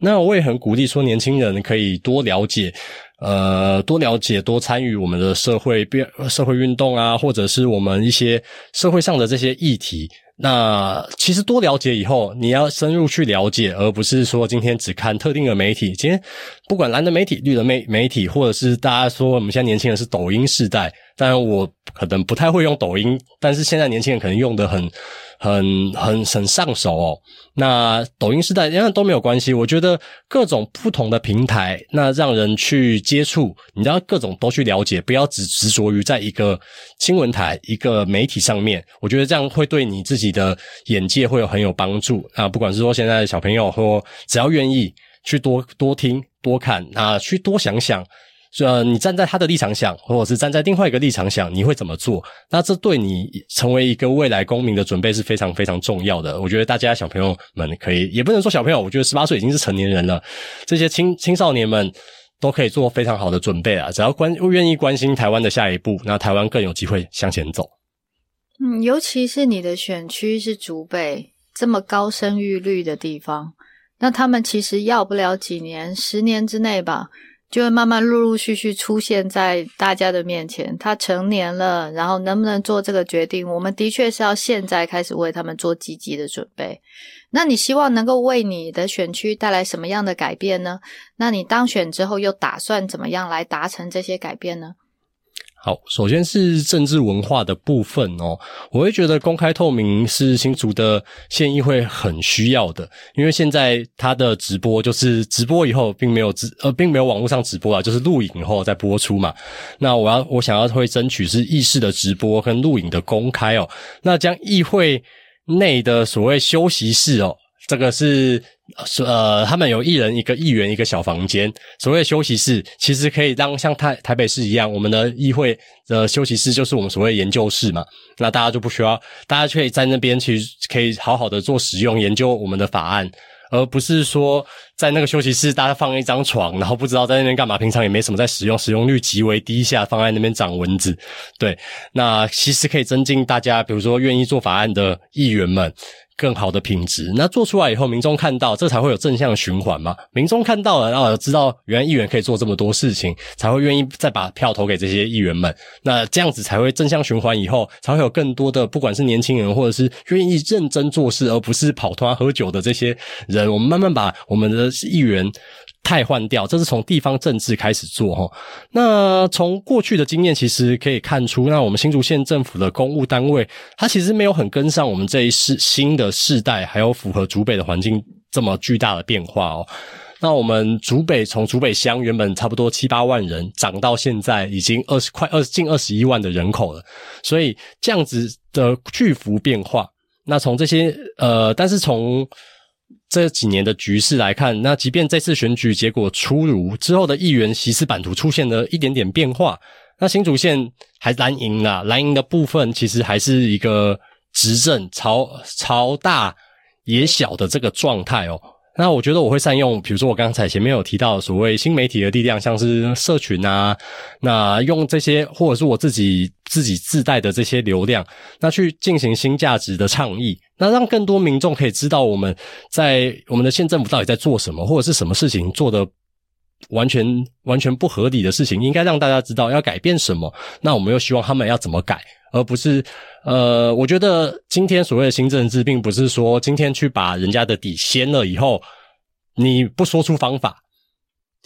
那我也很鼓励说，年轻人可以多了解，呃，多了解、多参与我们的社会变、社会运动啊，或者是我们一些社会上的这些议题。那其实多了解以后，你要深入去了解，而不是说今天只看特定的媒体。今天不管蓝的媒体、绿的媒媒体，或者是大家说我们现在年轻人是抖音世代，当然我可能不太会用抖音，但是现在年轻人可能用的很。很很很上手哦。那抖音时代，因为都没有关系。我觉得各种不同的平台，那让人去接触，你要各种都去了解，不要只执着于在一个新闻台、一个媒体上面。我觉得这样会对你自己的眼界会有很有帮助啊。不管是说现在的小朋友，或只要愿意去多多听、多看啊，去多想想。呃，你站在他的立场想，或者是站在另外一个立场想，你会怎么做？那这对你成为一个未来公民的准备是非常非常重要的。我觉得大家小朋友们可以，也不能说小朋友，我觉得十八岁已经是成年人了，这些青青少年们都可以做非常好的准备啊！只要关愿意关心台湾的下一步，那台湾更有机会向前走。嗯，尤其是你的选区是竹北这么高生育率的地方，那他们其实要不了几年，十年之内吧。就会慢慢陆陆续续出现在大家的面前。他成年了，然后能不能做这个决定？我们的确是要现在开始为他们做积极的准备。那你希望能够为你的选区带来什么样的改变呢？那你当选之后又打算怎么样来达成这些改变呢？好，首先是政治文化的部分哦，我会觉得公开透明是新竹的县议会很需要的，因为现在他的直播就是直播以后并没有直呃并没有网络上直播啊，就是录影以后再播出嘛。那我要我想要会争取是议事的直播跟录影的公开哦，那将议会内的所谓休息室哦。这个是呃，他们有一人一个议员一个小房间，所谓休息室，其实可以让像台台北市一样，我们的议会的休息室就是我们所谓研究室嘛。那大家就不需要，大家可以在那边其实可以好好的做使用研究我们的法案，而不是说在那个休息室大家放一张床，然后不知道在那边干嘛，平常也没什么在使用，使用率极为低下，放在那边长蚊子。对，那其实可以增进大家，比如说愿意做法案的议员们。更好的品质，那做出来以后，民众看到，这才会有正向循环嘛。民众看到了，然后知道原来议员可以做这么多事情，才会愿意再把票投给这些议员们。那这样子才会正向循环，以后才会有更多的，不管是年轻人，或者是愿意认真做事，而不是跑团喝酒的这些人。我们慢慢把我们的议员。汰换掉，这是从地方政治开始做哈。那从过去的经验，其实可以看出，那我们新竹县政府的公务单位，它其实没有很跟上我们这一世新的世代，还有符合竹北的环境这么巨大的变化哦。那我们竹北从竹北乡原本差不多七八万人，涨到现在已经二十快二近二十一万的人口了，所以这样子的巨幅变化。那从这些呃，但是从这几年的局势来看，那即便这次选举结果出炉之后的议员席次版图出现了一点点变化，那新主线还蓝营啦，蓝营的部分其实还是一个执政朝朝大也小的这个状态哦。那我觉得我会善用，比如说我刚才前面有提到所谓新媒体的力量，像是社群啊，那用这些或者是我自己自己自带的这些流量，那去进行新价值的倡议，那让更多民众可以知道我们在我们的县政府到底在做什么，或者是什么事情做的完全完全不合理的事情，应该让大家知道要改变什么。那我们又希望他们要怎么改？而不是，呃，我觉得今天所谓的新政治，并不是说今天去把人家的底掀了以后，你不说出方法，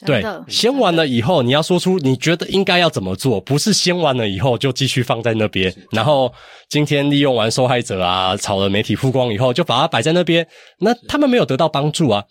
对，掀完了以后，你要说出你觉得应该要怎么做，不是掀完了以后就继续放在那边，然后今天利用完受害者啊，炒了媒体曝光以后，就把它摆在那边，那他们没有得到帮助啊，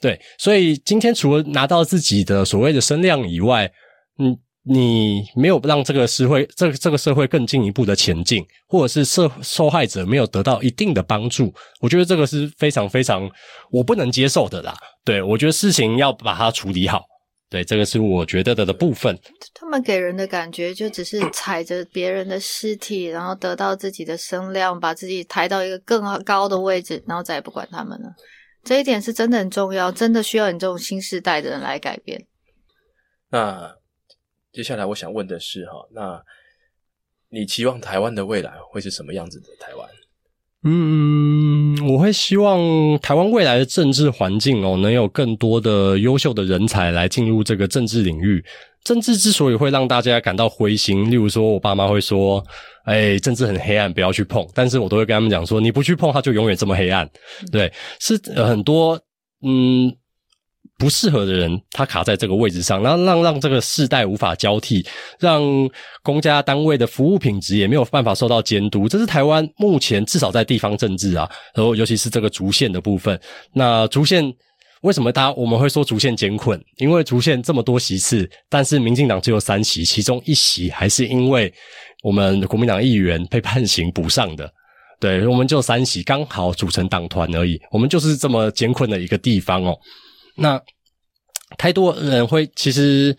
对，所以今天除了拿到自己的所谓的声量以外，嗯。你没有让这个社会，这个这个社会更进一步的前进，或者是受受害者没有得到一定的帮助，我觉得这个是非常非常我不能接受的啦。对我觉得事情要把它处理好，对这个是我觉得的的部分。他们给人的感觉就只是踩着别人的尸体，然后得到自己的声量，把自己抬到一个更高的位置，然后再也不管他们了。这一点是真的很重要，真的需要你这种新时代的人来改变。那。接下来我想问的是，哈，那你期望台湾的未来会是什么样子的？台湾？嗯，我会希望台湾未来的政治环境哦，能有更多的优秀的人才来进入这个政治领域。政治之所以会让大家感到灰心，例如说我爸妈会说：“哎，政治很黑暗，不要去碰。”但是我都会跟他们讲说：“你不去碰，它就永远这么黑暗。”对，是很多嗯。不适合的人，他卡在这个位置上，然后让让这个世代无法交替，让公家单位的服务品质也没有办法受到监督。这是台湾目前至少在地方政治啊，然后尤其是这个竹县的部分。那竹县为什么大家我们会说竹县艰困？因为竹县这么多席次，但是民进党只有三席，其中一席还是因为我们国民党议员被判刑补上的。对，我们就三席刚好组成党团而已。我们就是这么艰困的一个地方哦。那太多人会，其实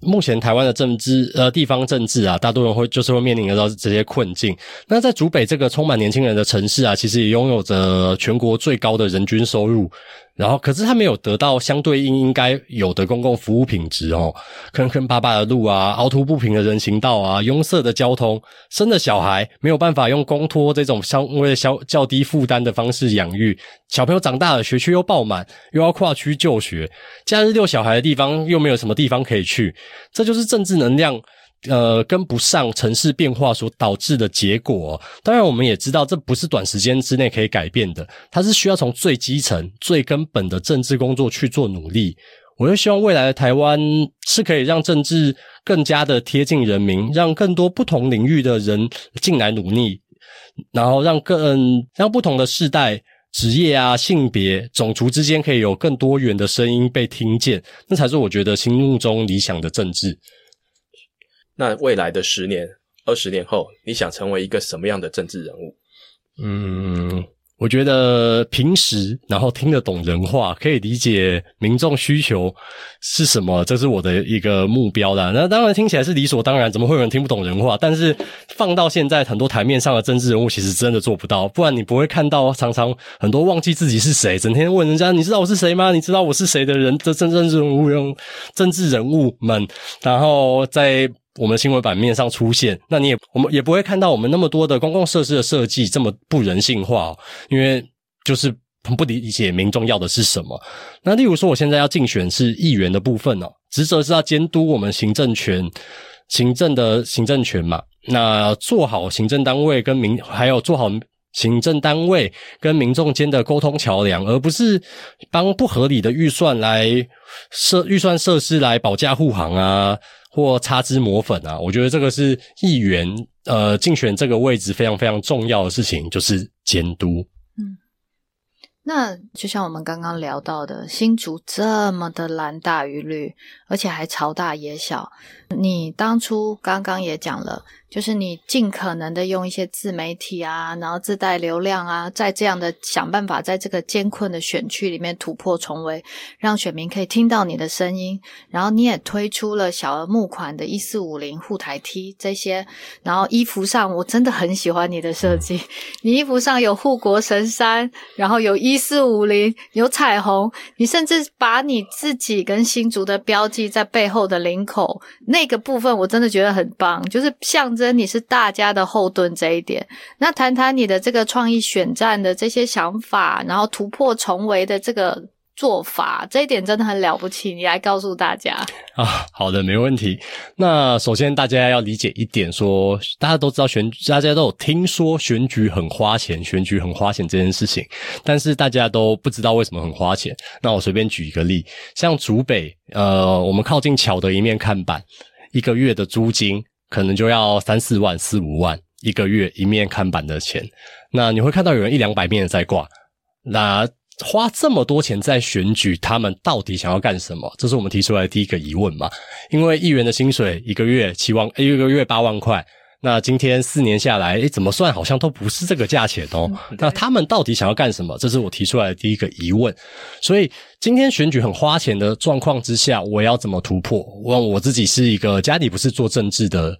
目前台湾的政治呃地方政治啊，大多人会就是会面临得到这些困境。那在竹北这个充满年轻人的城市啊，其实也拥有着全国最高的人均收入。然后，可是他没有得到相对应应该有的公共服务品质哦，坑坑巴巴的路啊，凹凸不平的人行道啊，拥塞的交通，生了小孩没有办法用公托这种相为消较低负担的方式养育，小朋友长大了，学区又爆满，又要跨区就学，假日遛小孩的地方又没有什么地方可以去，这就是政治能量。呃，跟不上城市变化所导致的结果。当然，我们也知道这不是短时间之内可以改变的，它是需要从最基层、最根本的政治工作去做努力。我就希望未来的台湾是可以让政治更加的贴近人民，让更多不同领域的人进来努力，然后让更让不同的世代、职业啊、性别、种族之间可以有更多元的声音被听见，那才是我觉得心目中理想的政治。那未来的十年、二十年后，你想成为一个什么样的政治人物？嗯，我觉得平时然后听得懂人话，可以理解民众需求是什么，这是我的一个目标的。那当然听起来是理所当然，怎么会有人听不懂人话？但是放到现在，很多台面上的政治人物其实真的做不到，不然你不会看到常常很多忘记自己是谁，整天问人家你知道我是谁吗？你知道我是谁的人？这政政治人物用政治人物们，然后在。我们新闻版面上出现，那你也我们也不会看到我们那么多的公共设施的设计这么不人性化，因为就是很不理解民众要的是什么。那例如说，我现在要竞选是议员的部分哦，职责是要监督我们行政权、行政的行政权嘛。那做好行政单位跟民，还有做好行政单位跟民众间的沟通桥梁，而不是帮不合理的预算来设预算设施来保驾护航啊。或擦脂抹粉啊，我觉得这个是议员呃竞选这个位置非常非常重要的事情，就是监督。嗯，那就像我们刚刚聊到的，新竹这么的蓝大于绿，而且还朝大野小，你当初刚刚也讲了。就是你尽可能的用一些自媒体啊，然后自带流量啊，在这样的想办法，在这个艰困的选区里面突破重围，让选民可以听到你的声音。然后你也推出了小额募款的一四五零护台梯这些，然后衣服上我真的很喜欢你的设计，你衣服上有护国神山，然后有一四五零，有彩虹，你甚至把你自己跟新竹的标记在背后的领口那个部分，我真的觉得很棒，就是象征。跟你是大家的后盾这一点，那谈谈你的这个创意选战的这些想法，然后突破重围的这个做法，这一点真的很了不起，你来告诉大家啊。好的，没问题。那首先大家要理解一点，说大家都知道选，大家都有听说选举很花钱，选举很花钱这件事情，但是大家都不知道为什么很花钱。那我随便举一个例，像竹北，呃，我们靠近桥的一面看板，一个月的租金。可能就要三四万、四五万一个月一面看板的钱，那你会看到有人一两百面在挂，那花这么多钱在选举，他们到底想要干什么？这是我们提出来的第一个疑问嘛？因为议员的薪水一个月七万，一个月八万块。那今天四年下来，诶，怎么算好像都不是这个价钱哦。那他们到底想要干什么？这是我提出来的第一个疑问。所以今天选举很花钱的状况之下，我要怎么突破？我我自己是一个家里不是做政治的。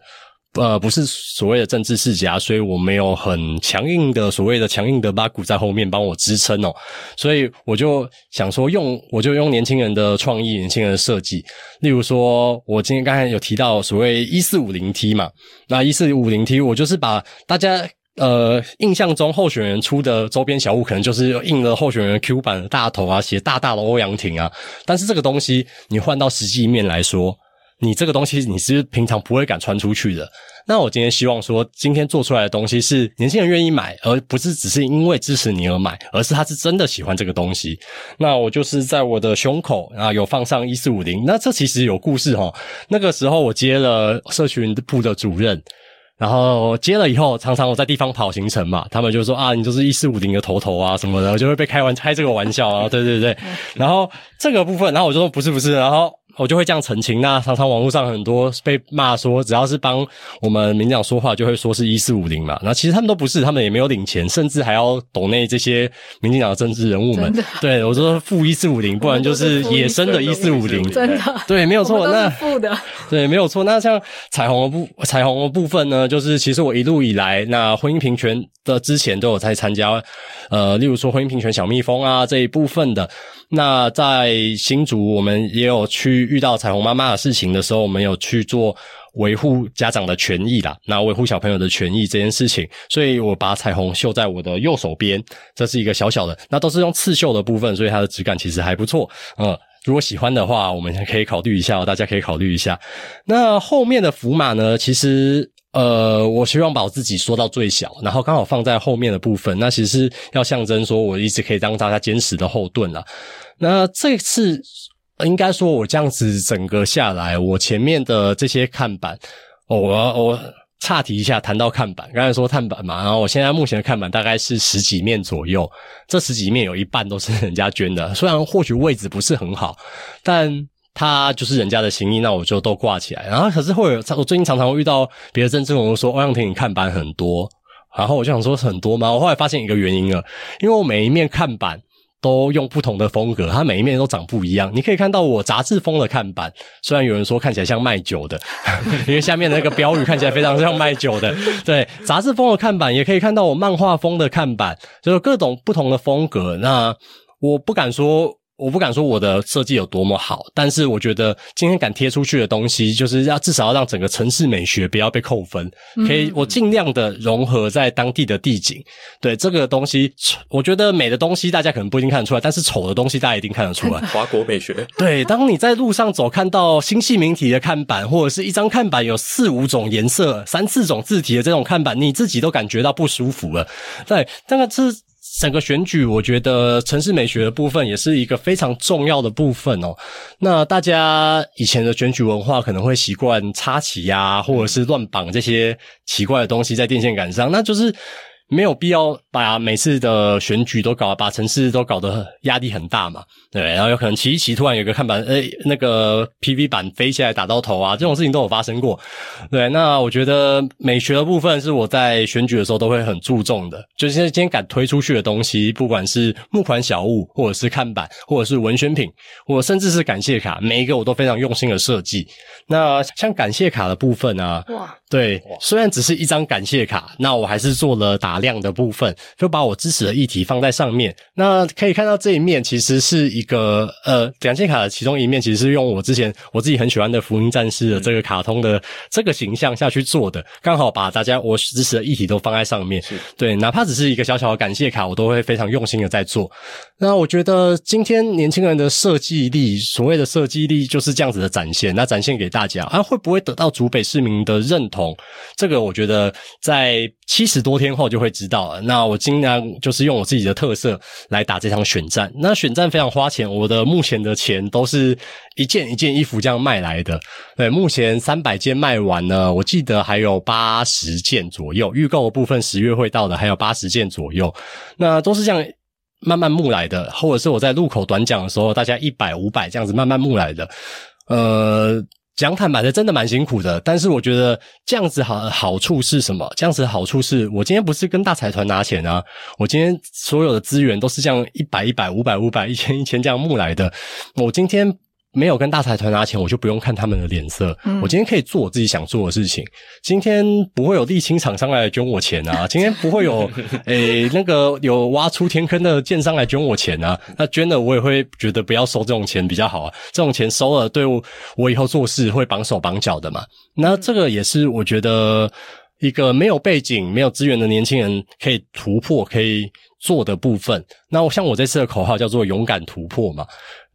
呃，不是所谓的政治世家，所以我没有很强硬的所谓的强硬的八股在后面帮我支撑哦，所以我就想说用，我就用年轻人的创意、年轻人的设计，例如说，我今天刚才有提到所谓一四五零 T 嘛，那一四五零 T，我就是把大家呃，印象中候选人出的周边小物可能就是印了候选人 Q 版的大头啊，写大大的欧阳亭啊。但是这个东西你换到实际面来说，你这个东西你是平常不会敢穿出去的。那我今天希望说，今天做出来的东西是年轻人愿意买，而不是只是因为支持你而买，而是他是真的喜欢这个东西。那我就是在我的胸口啊有放上一四五零。那这其实有故事哈。那个时候我接了社群部的主任。然后接了以后，常常我在地方跑行程嘛，他们就说啊，你就是一四五零的头头啊什么的，就会被开玩开这个玩笑啊，对对对。然后这个部分，然后我就说不是不是，然后。我就会这样澄清。那常常网络上很多被骂说，只要是帮我们民党说话，就会说是一四五零嘛。那其实他们都不是，他们也没有领钱，甚至还要抖内这些民进党的政治人物们。对，我说负一四五零，不然就是野生的一四五零。真的，对，没有错。那负的，对，没有错。那像彩虹的部彩虹的部分呢，就是其实我一路以来，那婚姻平权的之前都有在参加，呃，例如说婚姻平权小蜜蜂啊这一部分的。那在新竹，我们也有去遇到彩虹妈妈的事情的时候，我们有去做维护家长的权益啦，那维护小朋友的权益这件事情，所以我把彩虹绣在我的右手边，这是一个小小的，那都是用刺绣的部分，所以它的质感其实还不错。嗯，如果喜欢的话，我们可以考虑一下，大家可以考虑一下。那后面的福马呢？其实。呃，我希望把我自己缩到最小，然后刚好放在后面的部分。那其实要象征说，我一直可以当大家坚实的后盾了。那这次应该说，我这样子整个下来，我前面的这些看板，哦，我我岔题一下，谈到看板，刚才说看板嘛，然后我现在目前的看板大概是十几面左右，这十几面有一半都是人家捐的，虽然或许位置不是很好，但。他就是人家的心意，那我就都挂起来。然后可是会有，我最近常常会遇到别的政治人物说欧阳婷你看板很多，然后我就想说很多吗？我后来发现一个原因了，因为我每一面看板都用不同的风格，它每一面都长不一样。你可以看到我杂志风的看板，虽然有人说看起来像卖酒的，因为下面那个标语看起来非常像卖酒的。对，杂志风的看板也可以看到我漫画风的看板，就是各种不同的风格。那我不敢说。我不敢说我的设计有多么好，但是我觉得今天敢贴出去的东西，就是要至少要让整个城市美学不要被扣分。可以，我尽量的融合在当地的地景。对这个东西，我觉得美的东西大家可能不一定看得出来，但是丑的东西大家一定看得出来。华国美学。对，当你在路上走，看到星系名体的看板，或者是一张看板有四五种颜色、三四种字体的这种看板，你自己都感觉到不舒服了。对，那个是。整个选举，我觉得城市美学的部分也是一个非常重要的部分哦。那大家以前的选举文化可能会习惯插旗呀，或者是乱绑这些奇怪的东西在电线杆上，那就是。没有必要把每次的选举都搞，把城市都搞得压力很大嘛？对，然后有可能骑一骑，突然有个看板，诶，那个 PV 板飞起来打到头啊，这种事情都有发生过。对，那我觉得美学的部分是我在选举的时候都会很注重的，就是今天敢推出去的东西，不管是募款小物，或者是看板，或者是文宣品，或甚至是感谢卡，每一个我都非常用心的设计。那像感谢卡的部分啊，哇，对，虽然只是一张感谢卡，那我还是做了打。量的部分，就把我支持的议题放在上面。那可以看到这一面其实是一个呃，感谢卡的其中一面，其实是用我之前我自己很喜欢的福音战士的这个卡通的这个形象下去做的，刚好把大家我支持的议题都放在上面。对，哪怕只是一个小小的感谢卡，我都会非常用心的在做。那我觉得今天年轻人的设计力，所谓的设计力就是这样子的展现，那展现给大家啊，会不会得到竹北市民的认同？这个我觉得在七十多天后就会。知道了，那我尽量就是用我自己的特色来打这场选战。那选战非常花钱，我的目前的钱都是一件一件衣服这样卖来的。对，目前三百件卖完了，我记得还有八十件左右，预购的部分十月会到的，还有八十件左右。那都是这样慢慢募来的，或者是我在路口短讲的时候，大家一百五百这样子慢慢募来的。呃。讲坦白的，真的蛮辛苦的。但是我觉得这样子好好处是什么？这样子的好处是我今天不是跟大财团拿钱啊，我今天所有的资源都是这样一百一百五百五百一千一千这样募来的。我今天。没有跟大财团拿钱，我就不用看他们的脸色。我今天可以做我自己想做的事情。今天不会有沥青厂商来捐我钱啊！今天不会有 诶那个有挖出天坑的建商来捐我钱啊！那捐了我也会觉得不要收这种钱比较好啊。这种钱收了，对我以后做事会绑手绑脚的嘛。那这个也是我觉得。一个没有背景、没有资源的年轻人可以突破、可以做的部分。那我像我这次的口号叫做“勇敢突破”嘛，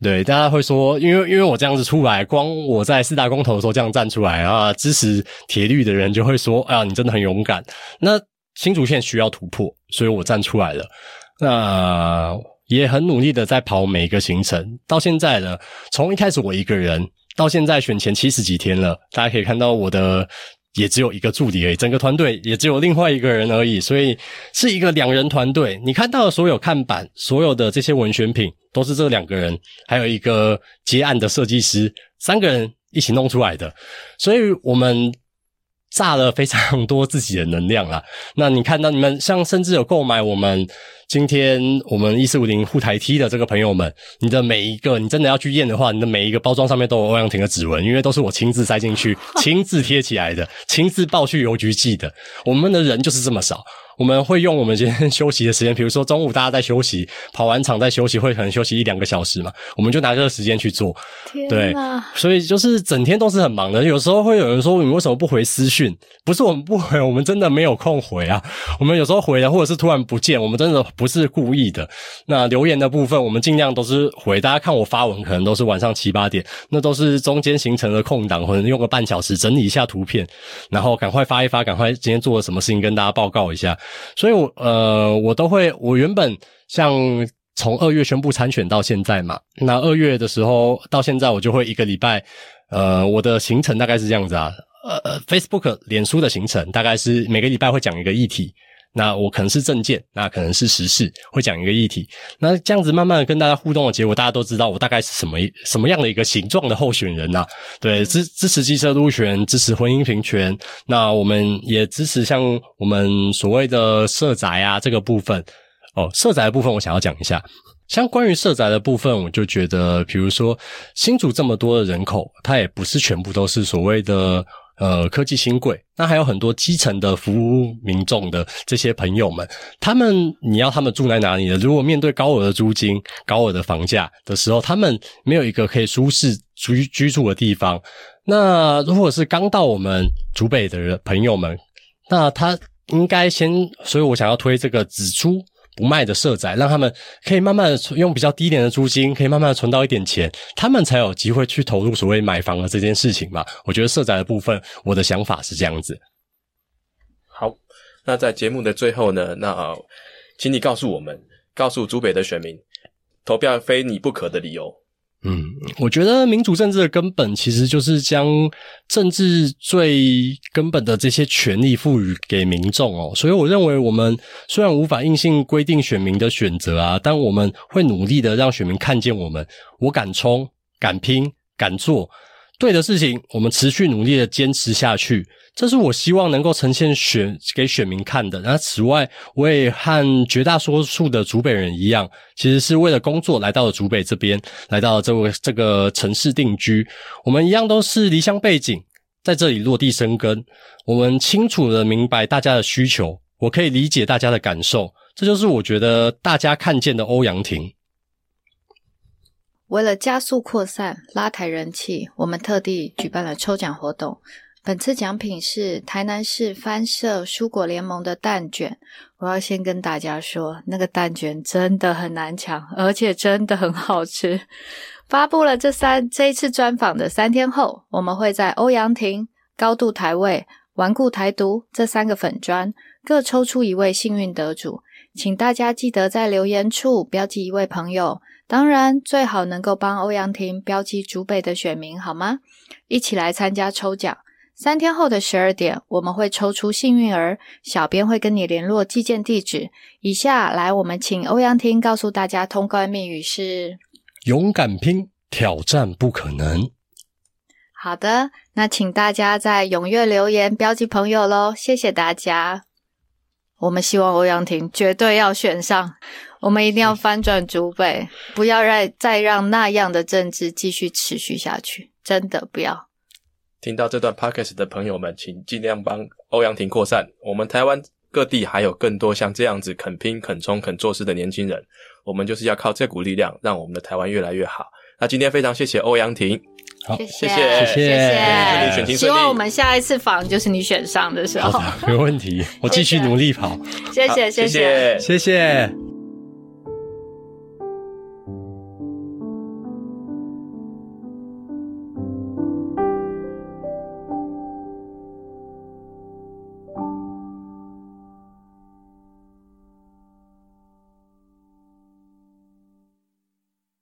对，大家会说，因为因为我这样子出来，光我在四大公投的时候这样站出来啊，支持铁律的人就会说，啊，你真的很勇敢。那新主线需要突破，所以我站出来了。那也很努力的在跑每一个行程，到现在呢，从一开始我一个人，到现在选前七十几天了，大家可以看到我的。也只有一个助理而已，整个团队也只有另外一个人而已，所以是一个两人团队。你看到的所有看板、所有的这些文宣品，都是这两个人，还有一个接案的设计师，三个人一起弄出来的。所以我们。炸了非常多自己的能量啊！那你看到你们像甚至有购买我们今天我们一四五零护台梯的这个朋友们，你的每一个你真的要去验的话，你的每一个包装上面都有欧阳婷的指纹，因为都是我亲自塞进去、亲自贴起来的、亲自报去邮局寄的。我们的人就是这么少。我们会用我们今天休息的时间，比如说中午大家在休息，跑完场在休息，会可能休息一两个小时嘛，我们就拿这个时间去做。对，所以就是整天都是很忙的。有时候会有人说你为什么不回私讯？不是我们不回，我们真的没有空回啊。我们有时候回了，或者是突然不见，我们真的不是故意的。那留言的部分，我们尽量都是回。大家看我发文，可能都是晚上七八点，那都是中间形成的空档，可能用个半小时整理一下图片，然后赶快发一发，赶快今天做了什么事情跟大家报告一下。所以，我呃，我都会。我原本像从二月宣布参选到现在嘛，那二月的时候到现在，我就会一个礼拜，呃，我的行程大概是这样子啊，呃，Facebook、脸书的行程大概是每个礼拜会讲一个议题。那我可能是证件，那可能是时事，会讲一个议题。那这样子慢慢的跟大家互动的结果，大家都知道我大概是什么什么样的一个形状的候选人呐？对，支支持机车路权，支持婚姻平权。那我们也支持像我们所谓的社宅啊这个部分。哦，社宅的部分我想要讲一下。像关于社宅的部分，我就觉得，比如说新竹这么多的人口，它也不是全部都是所谓的。呃，科技新贵，那还有很多基层的服务民众的这些朋友们，他们你要他们住在哪里呢？如果面对高额的租金、高额的房价的时候，他们没有一个可以舒适居居住的地方。那如果是刚到我们竹北的人朋友们，那他应该先，所以我想要推这个只租。不卖的社宅，让他们可以慢慢的用比较低廉的租金，可以慢慢的存到一点钱，他们才有机会去投入所谓买房的这件事情嘛。我觉得社宅的部分，我的想法是这样子。好，那在节目的最后呢，那请你告诉我们，告诉竹北的选民，投票非你不可的理由。嗯，我觉得民主政治的根本其实就是将政治最根本的这些权利赋予给民众哦。所以我认为，我们虽然无法硬性规定选民的选择啊，但我们会努力的让选民看见我们，我敢冲、敢拼、敢做。对的事情，我们持续努力的坚持下去，这是我希望能够呈现选给选民看的。那此外，我也和绝大多数的竹北人一样，其实是为了工作来到了竹北这边，来到这个这个城市定居。我们一样都是离乡背景，在这里落地生根。我们清楚的明白大家的需求，我可以理解大家的感受。这就是我觉得大家看见的欧阳婷。为了加速扩散、拉抬人气，我们特地举办了抽奖活动。本次奖品是台南市翻社蔬果联盟的蛋卷。我要先跟大家说，那个蛋卷真的很难抢，而且真的很好吃。发布了这三这一次专访的三天后，我们会在欧阳亭、高度台位、顽固台独这三个粉砖各抽出一位幸运得主，请大家记得在留言处标记一位朋友。当然，最好能够帮欧阳婷标记竹北的选民，好吗？一起来参加抽奖。三天后的十二点，我们会抽出幸运儿，小编会跟你联络寄件地址。以下来，我们请欧阳婷告诉大家通关密语是：勇敢拼，挑战不可能。好的，那请大家在踊跃留言标记朋友喽，谢谢大家。我们希望欧阳婷绝对要选上。我们一定要翻转主北，不要让再让那样的政治继续持续下去，真的不要。听到这段 podcast 的朋友们，请尽量帮欧阳婷扩散。我们台湾各地还有更多像这样子肯拼、肯冲、肯做事的年轻人，我们就是要靠这股力量，让我们的台湾越来越好。那今天非常谢谢欧阳婷，好，谢谢谢谢谢选情顺利希望我们下一次访就是你选上的时候。好的，没问题，我继续努力跑，谢谢好谢谢。谢谢。